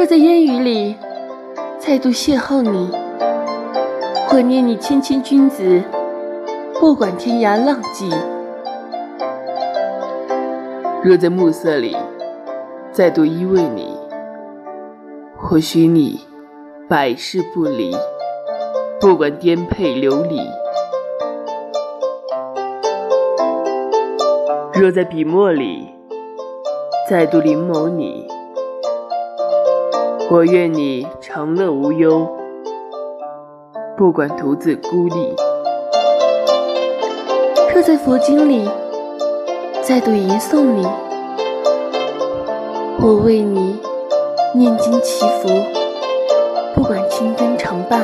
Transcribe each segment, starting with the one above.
若在烟雨里再度邂逅你，或念你谦谦君子，不管天涯浪迹；若在暮色里再度依偎你，或许你百世不离，不管颠沛流离；若在笔墨里再度临摹你，我愿你长乐无忧，不管独自孤立；若在佛经里再度吟诵你，我为你念经祈福，不管青灯长伴；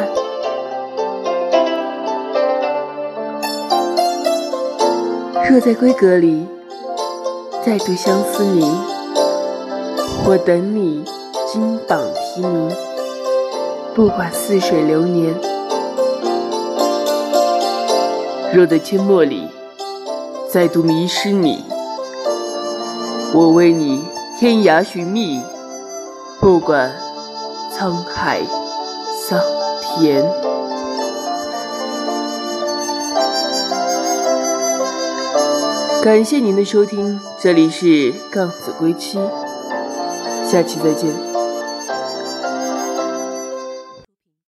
若在闺阁里再度相思你，我等你。金榜题名，不管似水流年；若在阡陌里再度迷失你，我为你天涯寻觅，不管沧海桑田。感谢您的收听，这里是杠子归期，下期再见。